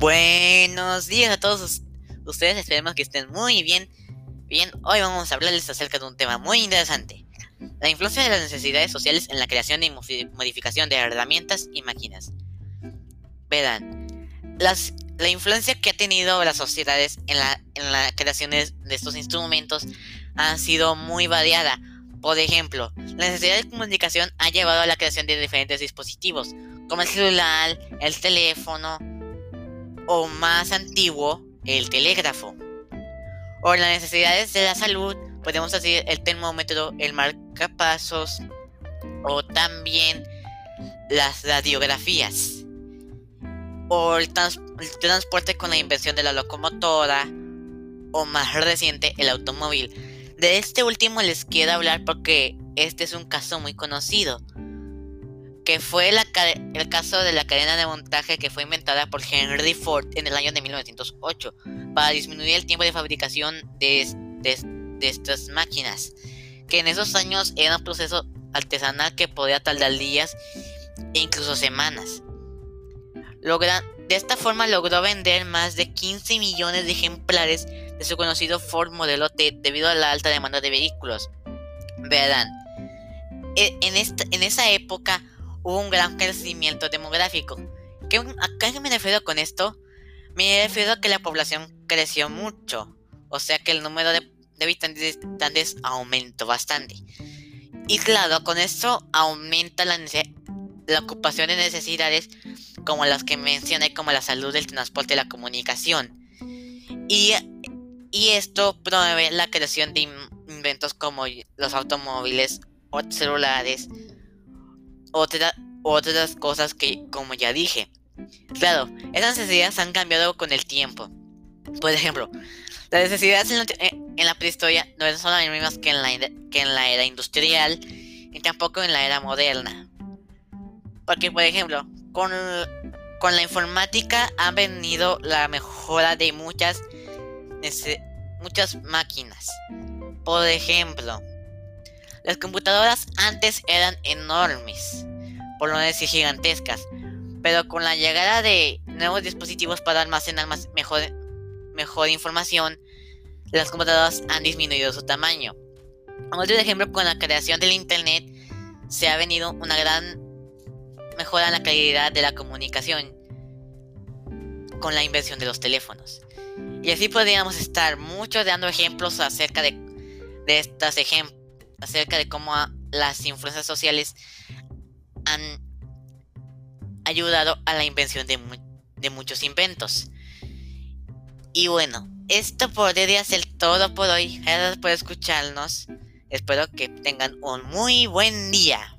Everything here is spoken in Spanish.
Buenos días a todos ustedes, esperemos que estén muy bien. Bien, hoy vamos a hablarles acerca de un tema muy interesante. La influencia de las necesidades sociales en la creación y modificación de herramientas y máquinas. Verán, la influencia que ha tenido las sociedades en la, en la creación de estos instrumentos ha sido muy variada. Por ejemplo, la necesidad de comunicación ha llevado a la creación de diferentes dispositivos, como el celular, el teléfono, o más antiguo, el telégrafo. O las necesidades de la salud, podemos decir el termómetro, el marcapasos o también las radiografías. O el, el transporte con la invención de la locomotora o más reciente el automóvil. De este último les quiero hablar porque este es un caso muy conocido que fue el caso de la cadena de montaje que fue inventada por Henry Ford en el año de 1908 para disminuir el tiempo de fabricación de, estas máquinas, que en esos años era un proceso artesanal que podía tardar días e incluso semanas. de esta forma logró vender más de 15 millones de ejemplares de su conocido Ford modelo T debido a la alta demanda de vehículos. Verán, e, en, esa época hubo un gran crecimiento demográfico. ¿Qué, ¿A qué me refiero con esto? Me refiero a que la población creció mucho, o sea que el número de, habitantes aumentó bastante. Y claro, con esto aumenta la, ocupación de necesidades como las que mencioné, como la salud, el transporte y la comunicación. Y, y esto promueve la creación de inventos como los automóviles o celulares, otras cosas que, como ya dije. Claro, esas necesidades han cambiado con el tiempo. Por ejemplo, las necesidades en la, prehistoria no son las mismas que en la, que en la era industrial y tampoco en la era moderna. Porque, por ejemplo, con, con la informática ha venido la mejora de muchas, muchas máquinas. Por ejemplo, las computadoras antes eran enormes, por no decir gigantescas, pero con la llegada de nuevos dispositivos para almacenar más, mejor, mejor información, las computadoras han disminuido su tamaño. Otro ejemplo, con la creación del Internet se ha venido una gran mejora en la calidad de la comunicación con la invención de los teléfonos. Y así podríamos estar muchos dando ejemplos acerca de, de estos ejemplos acerca de cómo las influencias sociales han ayudado a la invención de, de muchos inventos. Y bueno, esto podría ser todo por hoy. Gracias por escucharnos. Espero que tengan un muy buen día.